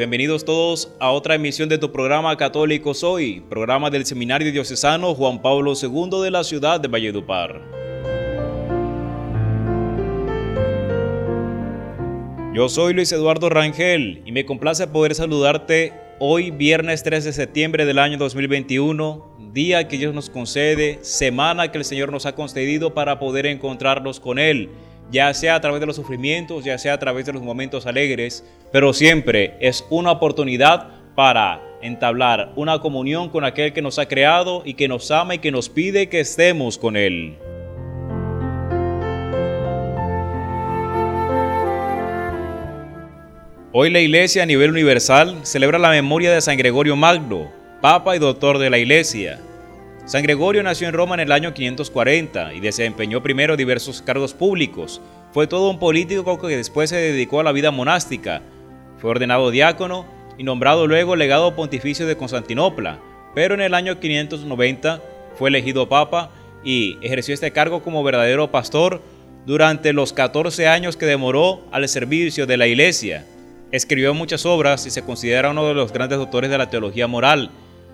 Bienvenidos todos a otra emisión de tu programa Católico Soy, programa del Seminario Diocesano Juan Pablo II de la ciudad de Valledupar. Yo soy Luis Eduardo Rangel y me complace poder saludarte hoy viernes 3 de septiembre del año 2021, día que Dios nos concede, semana que el Señor nos ha concedido para poder encontrarnos con Él, ya sea a través de los sufrimientos, ya sea a través de los momentos alegres, pero siempre es una oportunidad para entablar una comunión con aquel que nos ha creado y que nos ama y que nos pide que estemos con Él. Hoy la Iglesia a nivel universal celebra la memoria de San Gregorio Magno, Papa y Doctor de la Iglesia. San Gregorio nació en Roma en el año 540 y desempeñó primero diversos cargos públicos. Fue todo un político que después se dedicó a la vida monástica. Fue ordenado diácono y nombrado luego legado pontificio de Constantinopla, pero en el año 590 fue elegido papa y ejerció este cargo como verdadero pastor durante los 14 años que demoró al servicio de la iglesia. Escribió muchas obras y se considera uno de los grandes doctores de la teología moral.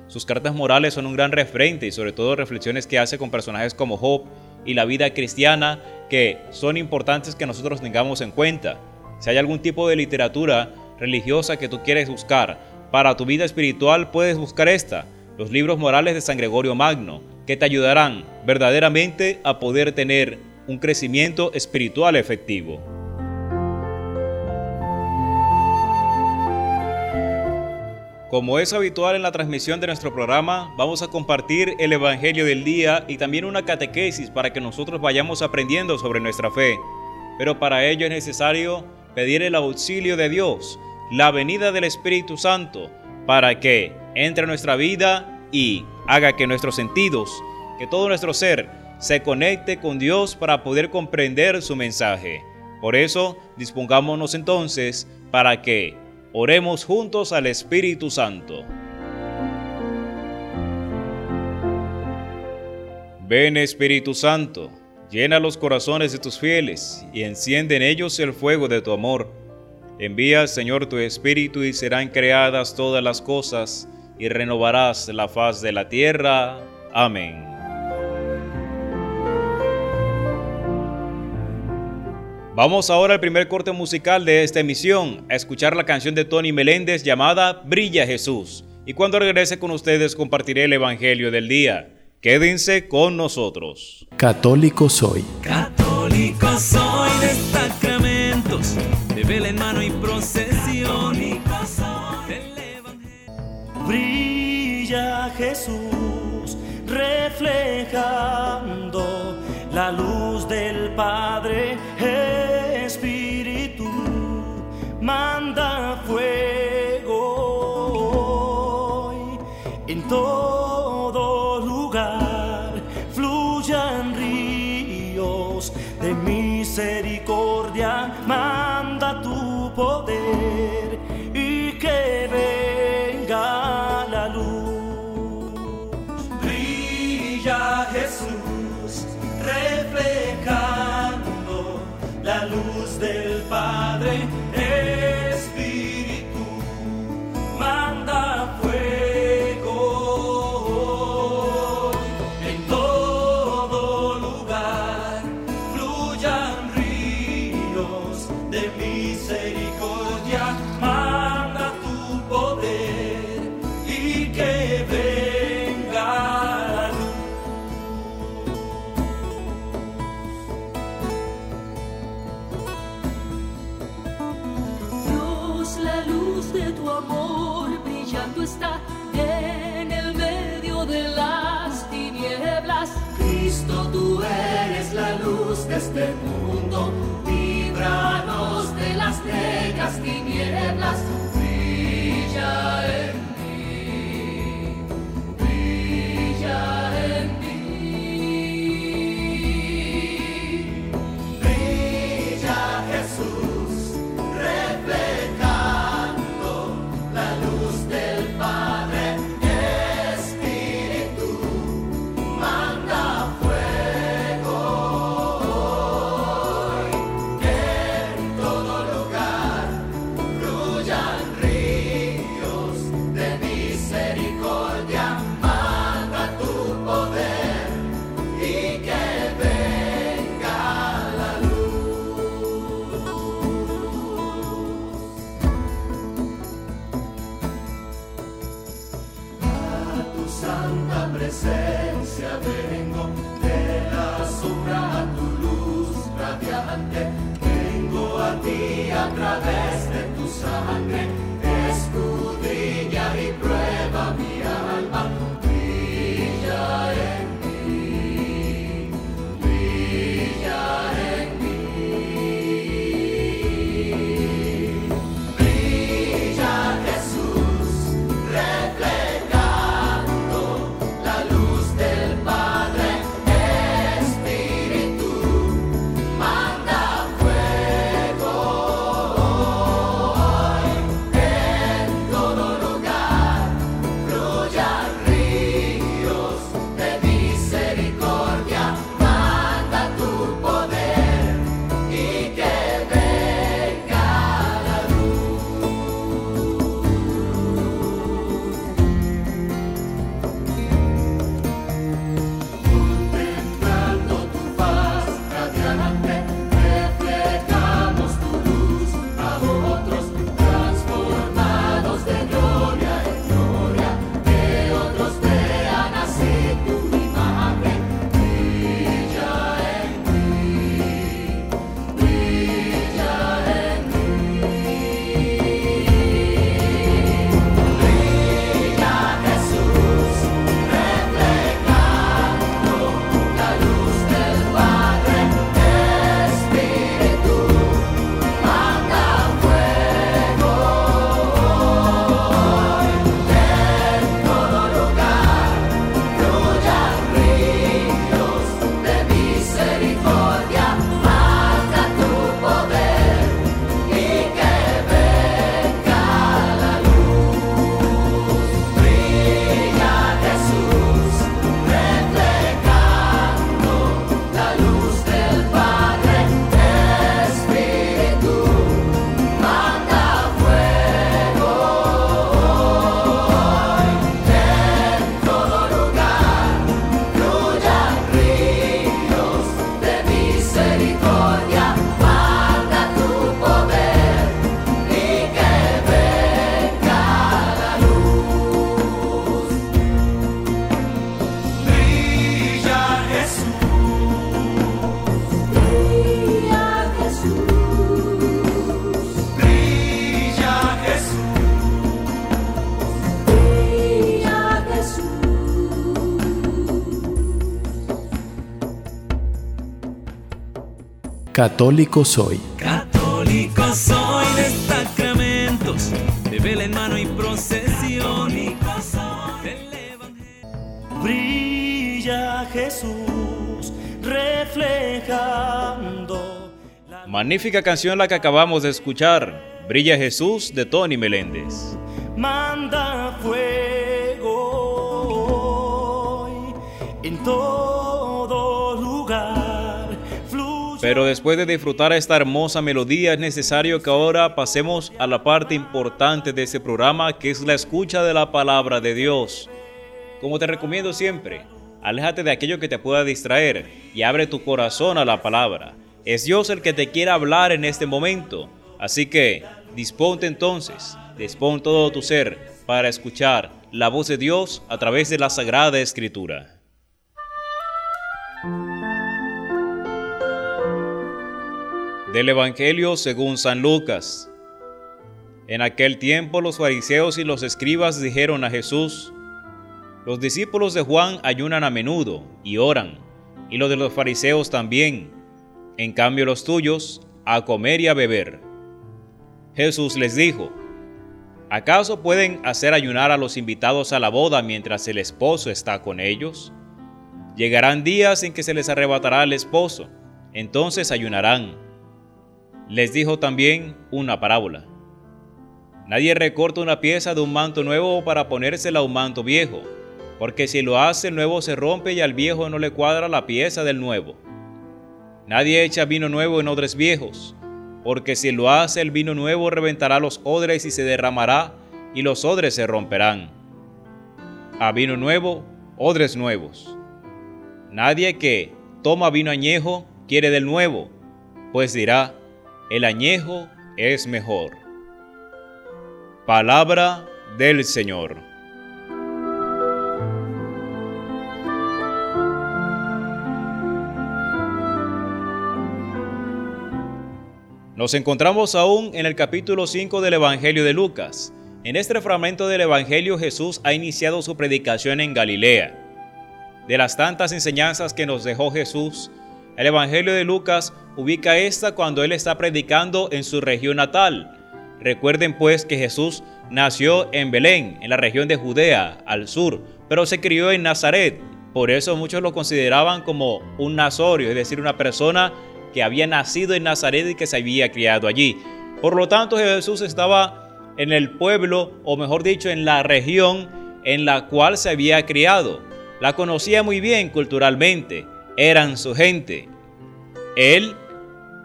Sus cartas morales son un gran referente y sobre todo reflexiones que hace con personajes como Job y la vida cristiana que son importantes que nosotros tengamos en cuenta. Si hay algún tipo de literatura religiosa que tú quieres buscar para tu vida espiritual, puedes buscar esta, los libros morales de San Gregorio Magno, que te ayudarán verdaderamente a poder tener un crecimiento espiritual efectivo. Como es habitual en la transmisión de nuestro programa, vamos a compartir el Evangelio del día y también una catequesis para que nosotros vayamos aprendiendo sobre nuestra fe. Pero para ello es necesario pedir el auxilio de Dios, la venida del Espíritu Santo, para que entre a nuestra vida y haga que nuestros sentidos, que todo nuestro ser, se conecte con Dios para poder comprender su mensaje. Por eso, dispongámonos entonces para que Oremos juntos al Espíritu Santo. Ven Espíritu Santo, llena los corazones de tus fieles y enciende en ellos el fuego de tu amor. Envía, Señor, tu Espíritu y serán creadas todas las cosas y renovarás la faz de la tierra. Amén. Vamos ahora al primer corte musical de esta emisión, a escuchar la canción de Tony Meléndez llamada Brilla Jesús. Y cuando regrese con ustedes compartiré el Evangelio del día. Quédense con nosotros. Católico Soy. Católico soy de sacramentos, de vela en mano y procesión. del Evangelio. Brilla Jesús reflejando la luz del Padre. Manda fuego en todo lugar. Fluyan ríos de misericordia. Manda tu poder y que venga la luz. Brilla Jesús reflejando la luz del Padre Jesus. Católico soy. Católico soy de sacramentos, de vela en mano y procesión. Del Evangelio. Brilla Jesús, reflejando la Magnífica canción la que acabamos de escuchar, Brilla Jesús de Tony Meléndez. manda fuego Pero después de disfrutar esta hermosa melodía es necesario que ahora pasemos a la parte importante de este programa que es la escucha de la palabra de Dios. Como te recomiendo siempre, aléjate de aquello que te pueda distraer y abre tu corazón a la palabra. Es Dios el que te quiere hablar en este momento. Así que disponte entonces, dispón todo tu ser para escuchar la voz de Dios a través de la Sagrada Escritura. Del Evangelio según San Lucas. En aquel tiempo los fariseos y los escribas dijeron a Jesús, los discípulos de Juan ayunan a menudo y oran, y los de los fariseos también. En cambio los tuyos, a comer y a beber. Jesús les dijo, ¿acaso pueden hacer ayunar a los invitados a la boda mientras el esposo está con ellos? Llegarán días en que se les arrebatará el esposo, entonces ayunarán. Les dijo también una parábola. Nadie recorta una pieza de un manto nuevo para ponérsela a un manto viejo, porque si lo hace el nuevo se rompe y al viejo no le cuadra la pieza del nuevo. Nadie echa vino nuevo en odres viejos, porque si lo hace el vino nuevo reventará los odres y se derramará y los odres se romperán. A vino nuevo, odres nuevos. Nadie que toma vino añejo quiere del nuevo, pues dirá, el añejo es mejor. Palabra del Señor. Nos encontramos aún en el capítulo 5 del Evangelio de Lucas. En este fragmento del Evangelio Jesús ha iniciado su predicación en Galilea. De las tantas enseñanzas que nos dejó Jesús, el Evangelio de Lucas ubica esta cuando él está predicando en su región natal. Recuerden pues que Jesús nació en Belén, en la región de Judea, al sur, pero se crió en Nazaret. Por eso muchos lo consideraban como un nazorio, es decir, una persona que había nacido en Nazaret y que se había criado allí. Por lo tanto, Jesús estaba en el pueblo, o mejor dicho, en la región en la cual se había criado. La conocía muy bien culturalmente, eran su gente. Él,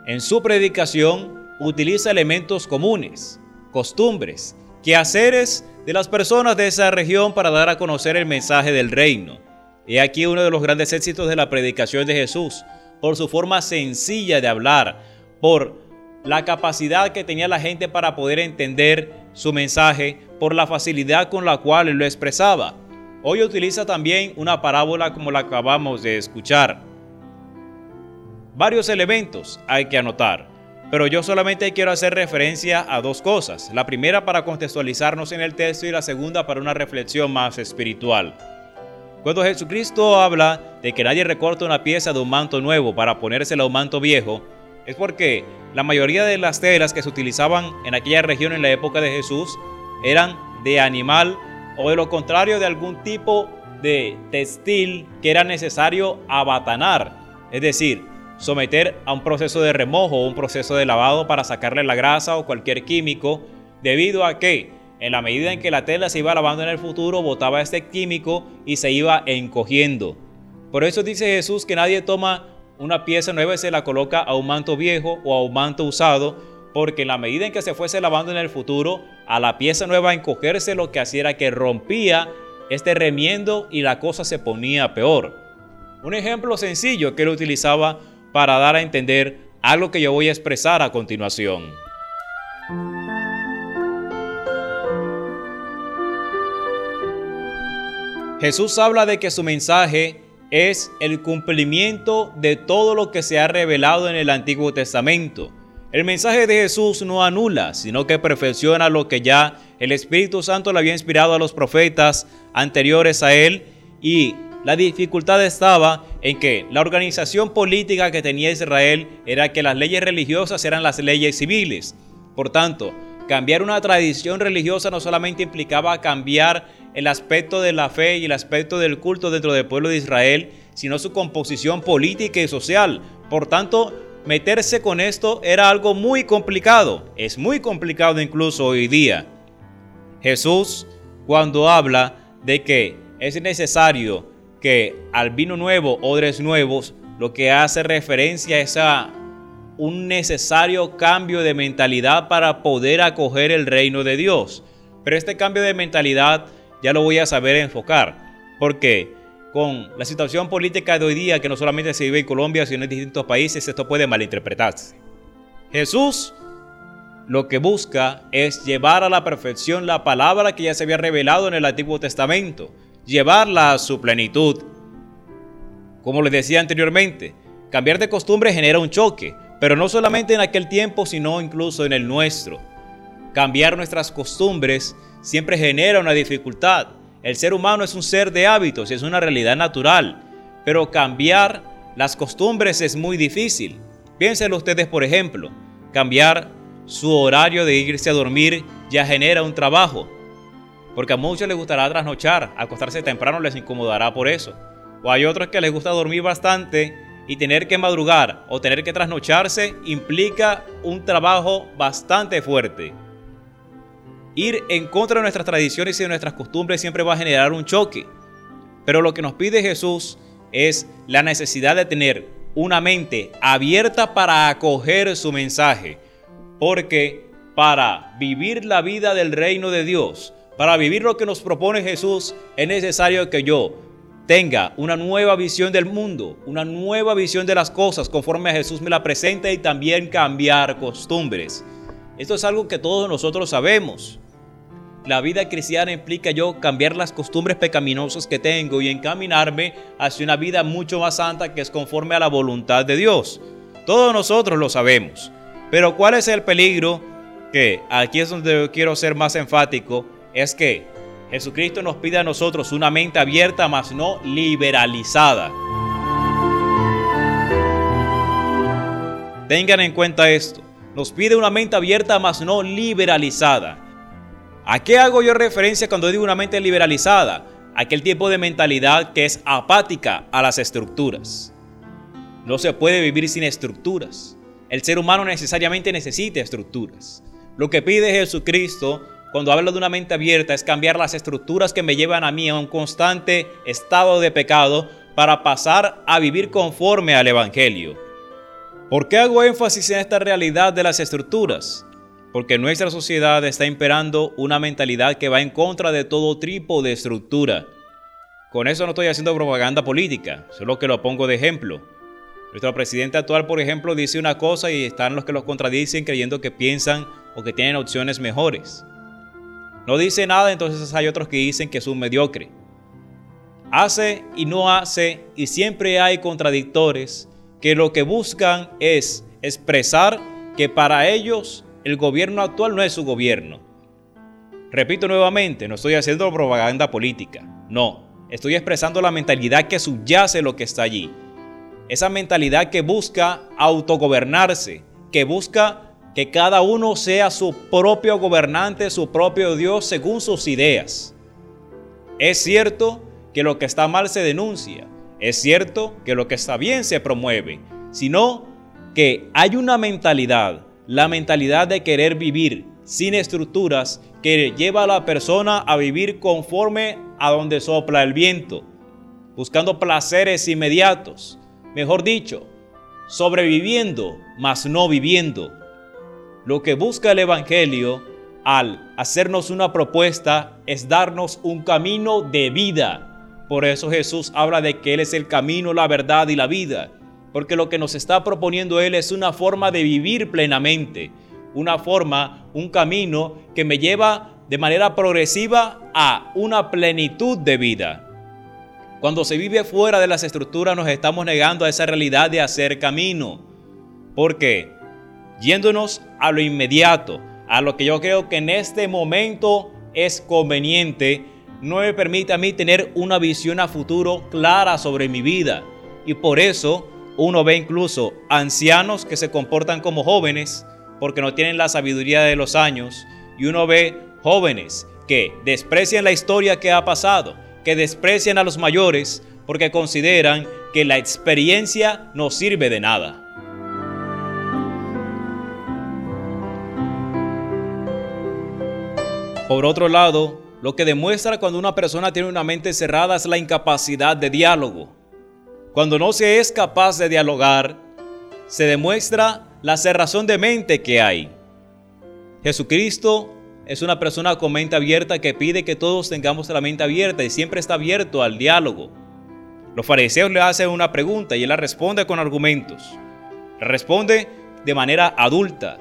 en su predicación, utiliza elementos comunes, costumbres, quehaceres de las personas de esa región para dar a conocer el mensaje del reino. He aquí uno de los grandes éxitos de la predicación de Jesús por su forma sencilla de hablar, por la capacidad que tenía la gente para poder entender su mensaje, por la facilidad con la cual lo expresaba. Hoy utiliza también una parábola como la acabamos de escuchar. Varios elementos hay que anotar, pero yo solamente quiero hacer referencia a dos cosas. La primera para contextualizarnos en el texto y la segunda para una reflexión más espiritual. Cuando Jesucristo habla de que nadie recorta una pieza de un manto nuevo para ponérsela a un manto viejo, es porque la mayoría de las telas que se utilizaban en aquella región en la época de Jesús eran de animal o de lo contrario de algún tipo de textil que era necesario abatanar, es decir, someter a un proceso de remojo o un proceso de lavado para sacarle la grasa o cualquier químico, debido a que en la medida en que la tela se iba lavando en el futuro, botaba este químico y se iba encogiendo. Por eso dice Jesús que nadie toma una pieza nueva y se la coloca a un manto viejo o a un manto usado, porque en la medida en que se fuese lavando en el futuro, a la pieza nueva encogerse lo que hacía era que rompía este remiendo y la cosa se ponía peor. Un ejemplo sencillo que él utilizaba para dar a entender algo que yo voy a expresar a continuación. Jesús habla de que su mensaje es el cumplimiento de todo lo que se ha revelado en el Antiguo Testamento. El mensaje de Jesús no anula, sino que perfecciona lo que ya el Espíritu Santo le había inspirado a los profetas anteriores a él y la dificultad estaba en que la organización política que tenía Israel era que las leyes religiosas eran las leyes civiles. Por tanto, cambiar una tradición religiosa no solamente implicaba cambiar el aspecto de la fe y el aspecto del culto dentro del pueblo de Israel, sino su composición política y social. Por tanto, meterse con esto era algo muy complicado, es muy complicado incluso hoy día. Jesús, cuando habla de que es necesario que al vino nuevo, odres nuevos, lo que hace referencia es a un necesario cambio de mentalidad para poder acoger el reino de Dios. Pero este cambio de mentalidad ya lo voy a saber enfocar. Porque con la situación política de hoy día, que no solamente se vive en Colombia, sino en distintos países, esto puede malinterpretarse. Jesús lo que busca es llevar a la perfección la palabra que ya se había revelado en el Antiguo Testamento, llevarla a su plenitud. Como les decía anteriormente, cambiar de costumbre genera un choque, pero no solamente en aquel tiempo, sino incluso en el nuestro. Cambiar nuestras costumbres siempre genera una dificultad. El ser humano es un ser de hábitos y es una realidad natural, pero cambiar las costumbres es muy difícil. Piénsenlo ustedes, por ejemplo, cambiar su horario de irse a dormir ya genera un trabajo, porque a muchos les gustará trasnochar, acostarse temprano les incomodará por eso. O hay otros que les gusta dormir bastante y tener que madrugar o tener que trasnocharse implica un trabajo bastante fuerte. Ir en contra de nuestras tradiciones y de nuestras costumbres siempre va a generar un choque. Pero lo que nos pide Jesús es la necesidad de tener una mente abierta para acoger su mensaje. Porque para vivir la vida del reino de Dios, para vivir lo que nos propone Jesús, es necesario que yo tenga una nueva visión del mundo, una nueva visión de las cosas conforme a Jesús me la presenta y también cambiar costumbres. Esto es algo que todos nosotros sabemos. La vida cristiana implica yo cambiar las costumbres pecaminosas que tengo y encaminarme hacia una vida mucho más santa que es conforme a la voluntad de Dios. Todos nosotros lo sabemos. Pero ¿cuál es el peligro? Que aquí es donde quiero ser más enfático, es que Jesucristo nos pide a nosotros una mente abierta, mas no liberalizada. Tengan en cuenta esto. Nos pide una mente abierta, mas no liberalizada. ¿A qué hago yo referencia cuando digo una mente liberalizada? Aquel tipo de mentalidad que es apática a las estructuras. No se puede vivir sin estructuras. El ser humano necesariamente necesita estructuras. Lo que pide Jesucristo cuando habla de una mente abierta es cambiar las estructuras que me llevan a mí a un constante estado de pecado para pasar a vivir conforme al Evangelio. ¿Por qué hago énfasis en esta realidad de las estructuras? Porque nuestra sociedad está imperando una mentalidad que va en contra de todo tipo de estructura. Con eso no estoy haciendo propaganda política, solo que lo pongo de ejemplo. Nuestro presidente actual, por ejemplo, dice una cosa y están los que los contradicen creyendo que piensan o que tienen opciones mejores. No dice nada, entonces hay otros que dicen que es un mediocre. Hace y no hace y siempre hay contradictores que lo que buscan es expresar que para ellos el gobierno actual no es su gobierno. Repito nuevamente, no estoy haciendo propaganda política, no, estoy expresando la mentalidad que subyace lo que está allí. Esa mentalidad que busca autogobernarse, que busca que cada uno sea su propio gobernante, su propio Dios según sus ideas. Es cierto que lo que está mal se denuncia, es cierto que lo que está bien se promueve, sino que hay una mentalidad, la mentalidad de querer vivir sin estructuras que lleva a la persona a vivir conforme a donde sopla el viento, buscando placeres inmediatos, mejor dicho, sobreviviendo, mas no viviendo. Lo que busca el Evangelio al hacernos una propuesta es darnos un camino de vida por eso Jesús habla de que Él es el camino, la verdad y la vida. Porque lo que nos está proponiendo Él es una forma de vivir plenamente. Una forma, un camino que me lleva de manera progresiva a una plenitud de vida. Cuando se vive fuera de las estructuras nos estamos negando a esa realidad de hacer camino. ¿Por qué? Yéndonos a lo inmediato, a lo que yo creo que en este momento es conveniente no me permite a mí tener una visión a futuro clara sobre mi vida. Y por eso uno ve incluso ancianos que se comportan como jóvenes porque no tienen la sabiduría de los años. Y uno ve jóvenes que desprecian la historia que ha pasado, que desprecian a los mayores porque consideran que la experiencia no sirve de nada. Por otro lado, lo que demuestra cuando una persona tiene una mente cerrada es la incapacidad de diálogo. Cuando no se es capaz de dialogar, se demuestra la cerrazón de mente que hay. Jesucristo es una persona con mente abierta que pide que todos tengamos la mente abierta y siempre está abierto al diálogo. Los fariseos le hacen una pregunta y él la responde con argumentos. Responde de manera adulta,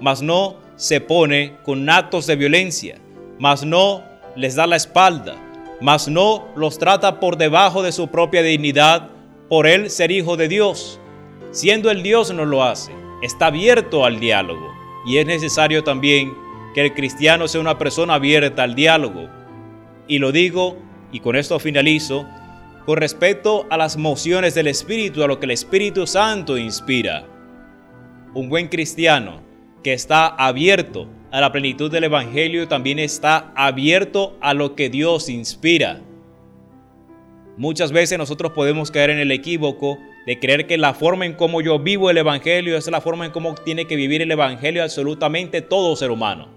mas no se pone con actos de violencia, mas no les da la espalda, mas no los trata por debajo de su propia dignidad por él ser hijo de Dios. Siendo el Dios no lo hace, está abierto al diálogo y es necesario también que el cristiano sea una persona abierta al diálogo. Y lo digo, y con esto finalizo, con respecto a las mociones del Espíritu, a lo que el Espíritu Santo inspira. Un buen cristiano que está abierto a la plenitud del Evangelio también está abierto a lo que Dios inspira. Muchas veces nosotros podemos caer en el equívoco de creer que la forma en cómo yo vivo el Evangelio es la forma en cómo tiene que vivir el Evangelio absolutamente todo ser humano.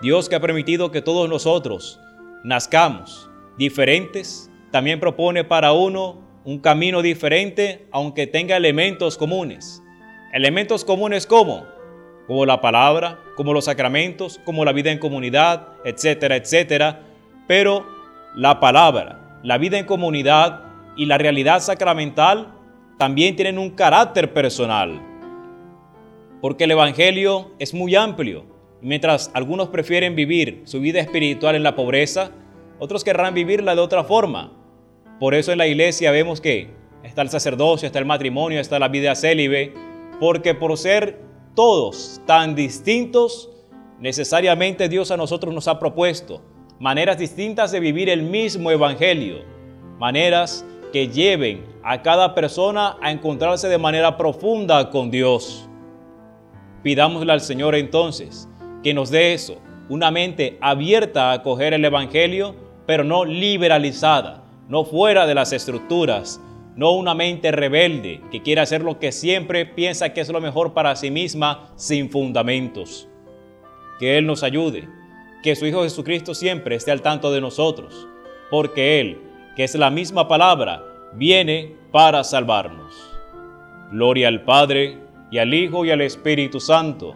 Dios que ha permitido que todos nosotros nazcamos diferentes, también propone para uno un camino diferente aunque tenga elementos comunes. Elementos comunes como como la palabra, como los sacramentos, como la vida en comunidad, etcétera, etcétera. Pero la palabra, la vida en comunidad y la realidad sacramental también tienen un carácter personal. Porque el Evangelio es muy amplio. Mientras algunos prefieren vivir su vida espiritual en la pobreza, otros querrán vivirla de otra forma. Por eso en la iglesia vemos que está el sacerdocio, está el matrimonio, está la vida célibe, porque por ser todos tan distintos, necesariamente Dios a nosotros nos ha propuesto maneras distintas de vivir el mismo Evangelio, maneras que lleven a cada persona a encontrarse de manera profunda con Dios. Pidámosle al Señor entonces que nos dé eso, una mente abierta a acoger el Evangelio, pero no liberalizada, no fuera de las estructuras, no una mente rebelde que quiere hacer lo que siempre piensa que es lo mejor para sí misma sin fundamentos. Que Él nos ayude, que su Hijo Jesucristo siempre esté al tanto de nosotros, porque Él, que es la misma palabra, viene para salvarnos. Gloria al Padre, y al Hijo, y al Espíritu Santo,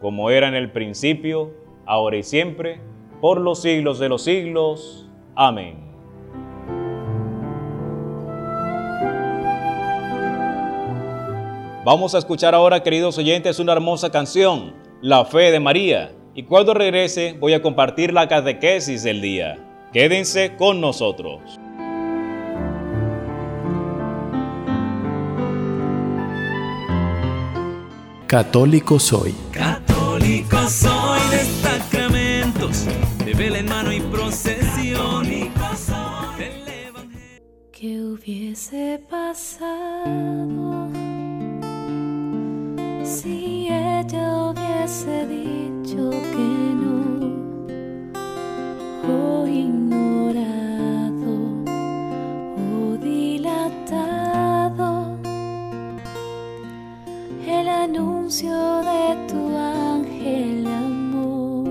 como era en el principio, ahora y siempre, por los siglos de los siglos. Amén. Vamos a escuchar ahora, queridos oyentes, una hermosa canción, La Fe de María. Y cuando regrese voy a compartir la catequesis del día. Quédense con nosotros. Católico soy. Católico soy de sacramentos, de vela en mano y procesión. del Evangelio. ¿Qué hubiese pasado si ella hubiese dicho que no? O ignorado o dilatado el anuncio de tu ángel amor.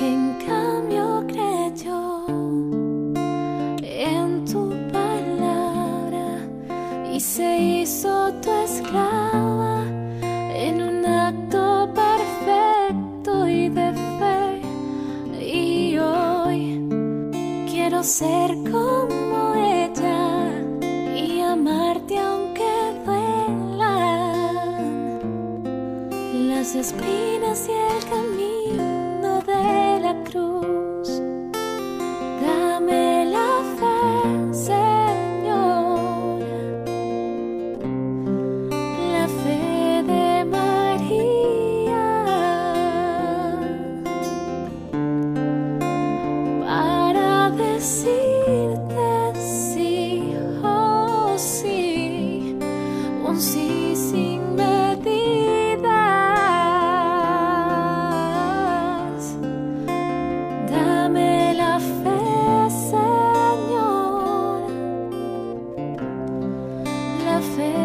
En cambio creyó en tu palabra y se hizo tu esclava ser como ella y amarte aunque duelan las espinas y la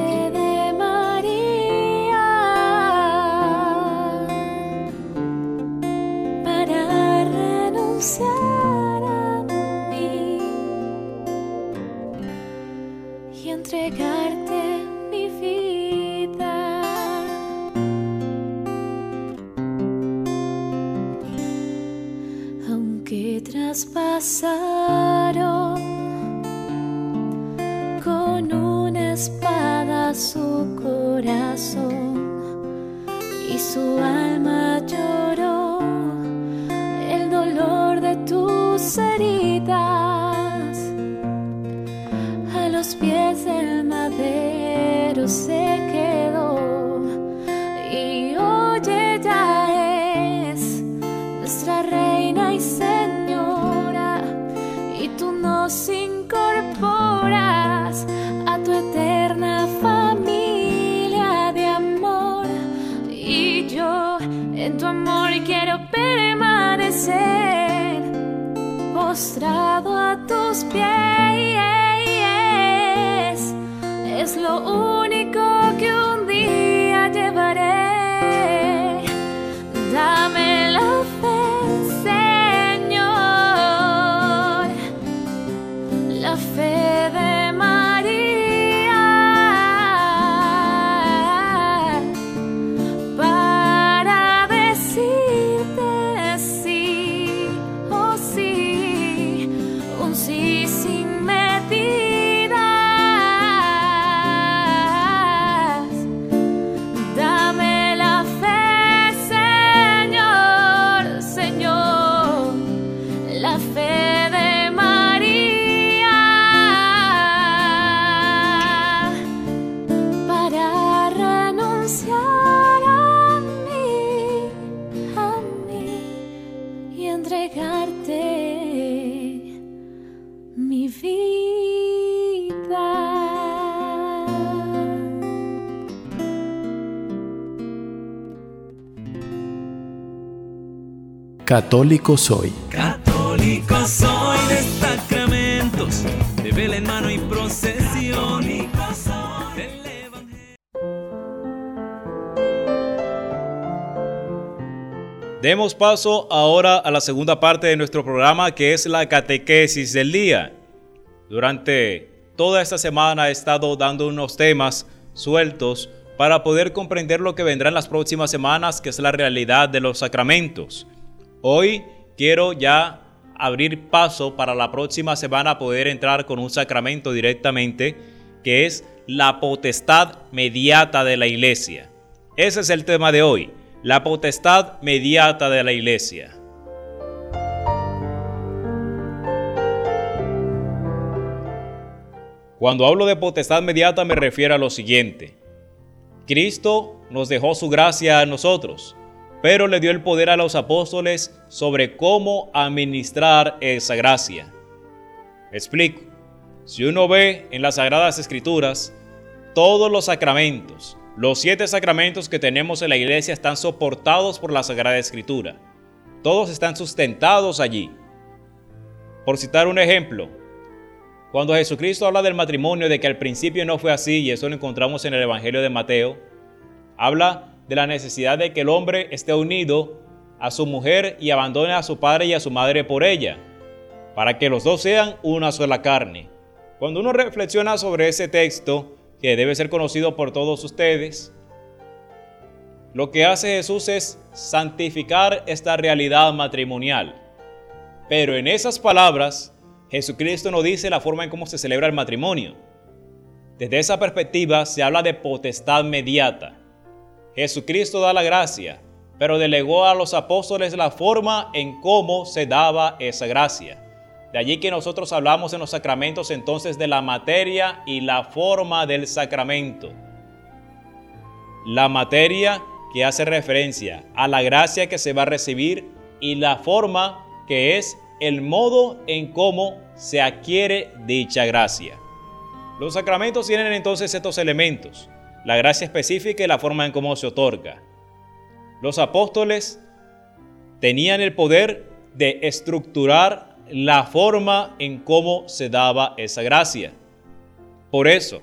Católico soy. Católico soy de sacramentos, de vela en mano y procesión. del Evangelio. Demos paso ahora a la segunda parte de nuestro programa que es la catequesis del día. Durante toda esta semana he estado dando unos temas sueltos para poder comprender lo que vendrá en las próximas semanas, que es la realidad de los sacramentos. Hoy quiero ya abrir paso para la próxima semana poder entrar con un sacramento directamente, que es la potestad mediata de la iglesia. Ese es el tema de hoy, la potestad mediata de la iglesia. Cuando hablo de potestad mediata me refiero a lo siguiente. Cristo nos dejó su gracia a nosotros, pero le dio el poder a los apóstoles sobre cómo administrar esa gracia. Explico. Si uno ve en las Sagradas Escrituras, todos los sacramentos, los siete sacramentos que tenemos en la iglesia están soportados por la Sagrada Escritura. Todos están sustentados allí. Por citar un ejemplo, cuando Jesucristo habla del matrimonio, de que al principio no fue así, y eso lo encontramos en el Evangelio de Mateo, habla de la necesidad de que el hombre esté unido a su mujer y abandone a su padre y a su madre por ella, para que los dos sean una sola carne. Cuando uno reflexiona sobre ese texto, que debe ser conocido por todos ustedes, lo que hace Jesús es santificar esta realidad matrimonial. Pero en esas palabras, Jesucristo nos dice la forma en cómo se celebra el matrimonio. Desde esa perspectiva se habla de potestad mediata. Jesucristo da la gracia, pero delegó a los apóstoles la forma en cómo se daba esa gracia. De allí que nosotros hablamos en los sacramentos entonces de la materia y la forma del sacramento. La materia que hace referencia a la gracia que se va a recibir y la forma que es el modo en cómo se adquiere dicha gracia. Los sacramentos tienen entonces estos elementos, la gracia específica y la forma en cómo se otorga. Los apóstoles tenían el poder de estructurar la forma en cómo se daba esa gracia. Por eso,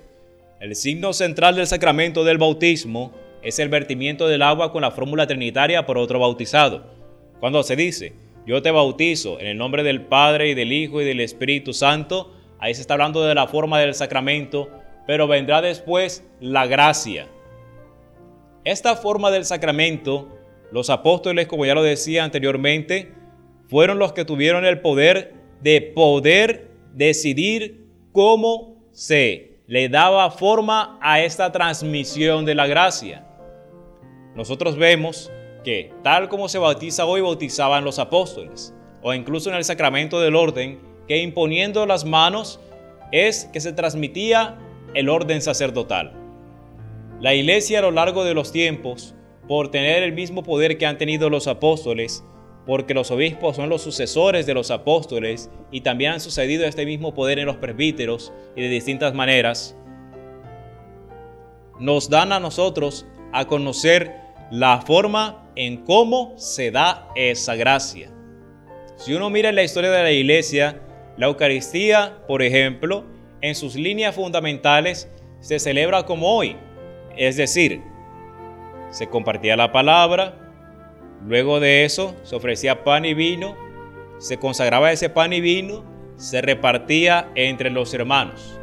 el signo central del sacramento del bautismo es el vertimiento del agua con la fórmula trinitaria por otro bautizado. Cuando se dice, yo te bautizo en el nombre del Padre y del Hijo y del Espíritu Santo, ahí se está hablando de la forma del sacramento, pero vendrá después la gracia. Esta forma del sacramento, los apóstoles, como ya lo decía anteriormente, fueron los que tuvieron el poder de poder decidir cómo se le daba forma a esta transmisión de la gracia. Nosotros vemos que tal como se bautiza hoy, bautizaban los apóstoles, o incluso en el sacramento del orden, que imponiendo las manos es que se transmitía el orden sacerdotal. La iglesia a lo largo de los tiempos, por tener el mismo poder que han tenido los apóstoles, porque los obispos son los sucesores de los apóstoles y también han sucedido este mismo poder en los presbíteros y de distintas maneras, nos dan a nosotros a conocer la forma en cómo se da esa gracia. Si uno mira la historia de la iglesia, la Eucaristía, por ejemplo, en sus líneas fundamentales se celebra como hoy, es decir, se compartía la palabra, luego de eso se ofrecía pan y vino, se consagraba ese pan y vino, se repartía entre los hermanos.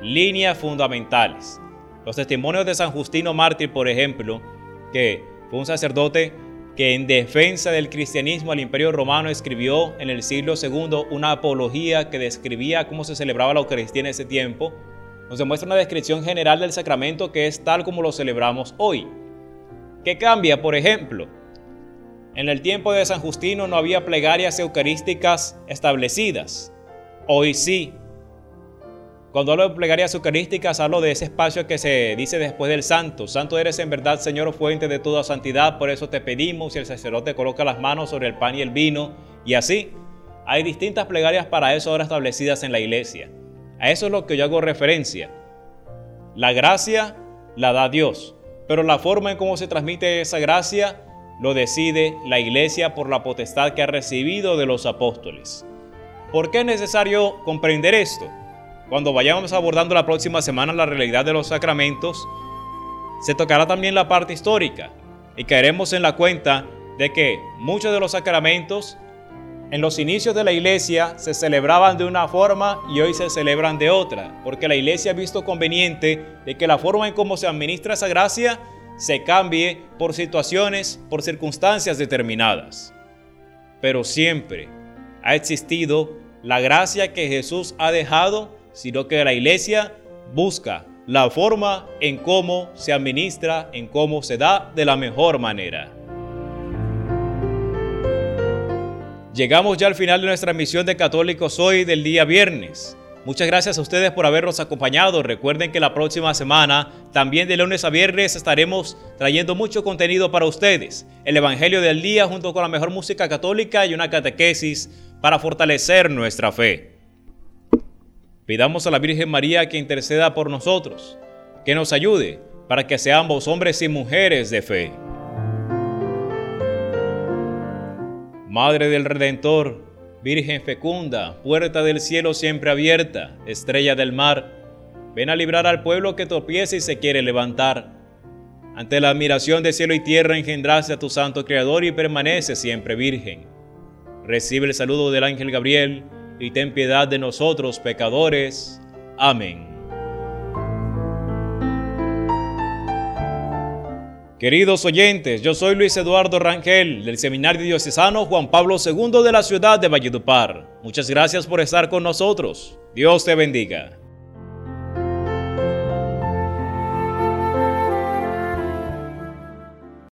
Líneas fundamentales. Los testimonios de San Justino Mártir, por ejemplo, que fue un sacerdote que en defensa del cristianismo al imperio romano escribió en el siglo II una apología que describía cómo se celebraba la Eucaristía en ese tiempo, nos demuestra una descripción general del sacramento que es tal como lo celebramos hoy. ¿Qué cambia, por ejemplo? En el tiempo de San Justino no había plegarias eucarísticas establecidas. Hoy sí. Cuando hablo de plegarias eucarísticas, hablo de ese espacio que se dice después del santo. Santo eres en verdad, Señor, fuente de toda santidad, por eso te pedimos y el sacerdote coloca las manos sobre el pan y el vino. Y así, hay distintas plegarias para eso ahora establecidas en la iglesia. A eso es lo que yo hago referencia. La gracia la da Dios, pero la forma en cómo se transmite esa gracia lo decide la iglesia por la potestad que ha recibido de los apóstoles. ¿Por qué es necesario comprender esto? Cuando vayamos abordando la próxima semana la realidad de los sacramentos, se tocará también la parte histórica y caeremos en la cuenta de que muchos de los sacramentos en los inicios de la iglesia se celebraban de una forma y hoy se celebran de otra, porque la iglesia ha visto conveniente de que la forma en cómo se administra esa gracia se cambie por situaciones, por circunstancias determinadas. Pero siempre ha existido la gracia que Jesús ha dejado sino que la iglesia busca la forma en cómo se administra, en cómo se da de la mejor manera. Llegamos ya al final de nuestra misión de católicos hoy del día viernes. Muchas gracias a ustedes por habernos acompañado. Recuerden que la próxima semana, también de lunes a viernes, estaremos trayendo mucho contenido para ustedes. El Evangelio del día junto con la mejor música católica y una catequesis para fortalecer nuestra fe. Pidamos a la Virgen María que interceda por nosotros, que nos ayude para que seamos hombres y mujeres de fe. Madre del Redentor, Virgen fecunda, puerta del cielo siempre abierta, estrella del mar, ven a librar al pueblo que tropieza y se quiere levantar. Ante la admiración de cielo y tierra engendraste a tu santo Creador y permanece siempre virgen. Recibe el saludo del ángel Gabriel, y ten piedad de nosotros pecadores. Amén. Queridos oyentes, yo soy Luis Eduardo Rangel del Seminario Diocesano Juan Pablo II de la ciudad de Valledupar. Muchas gracias por estar con nosotros. Dios te bendiga.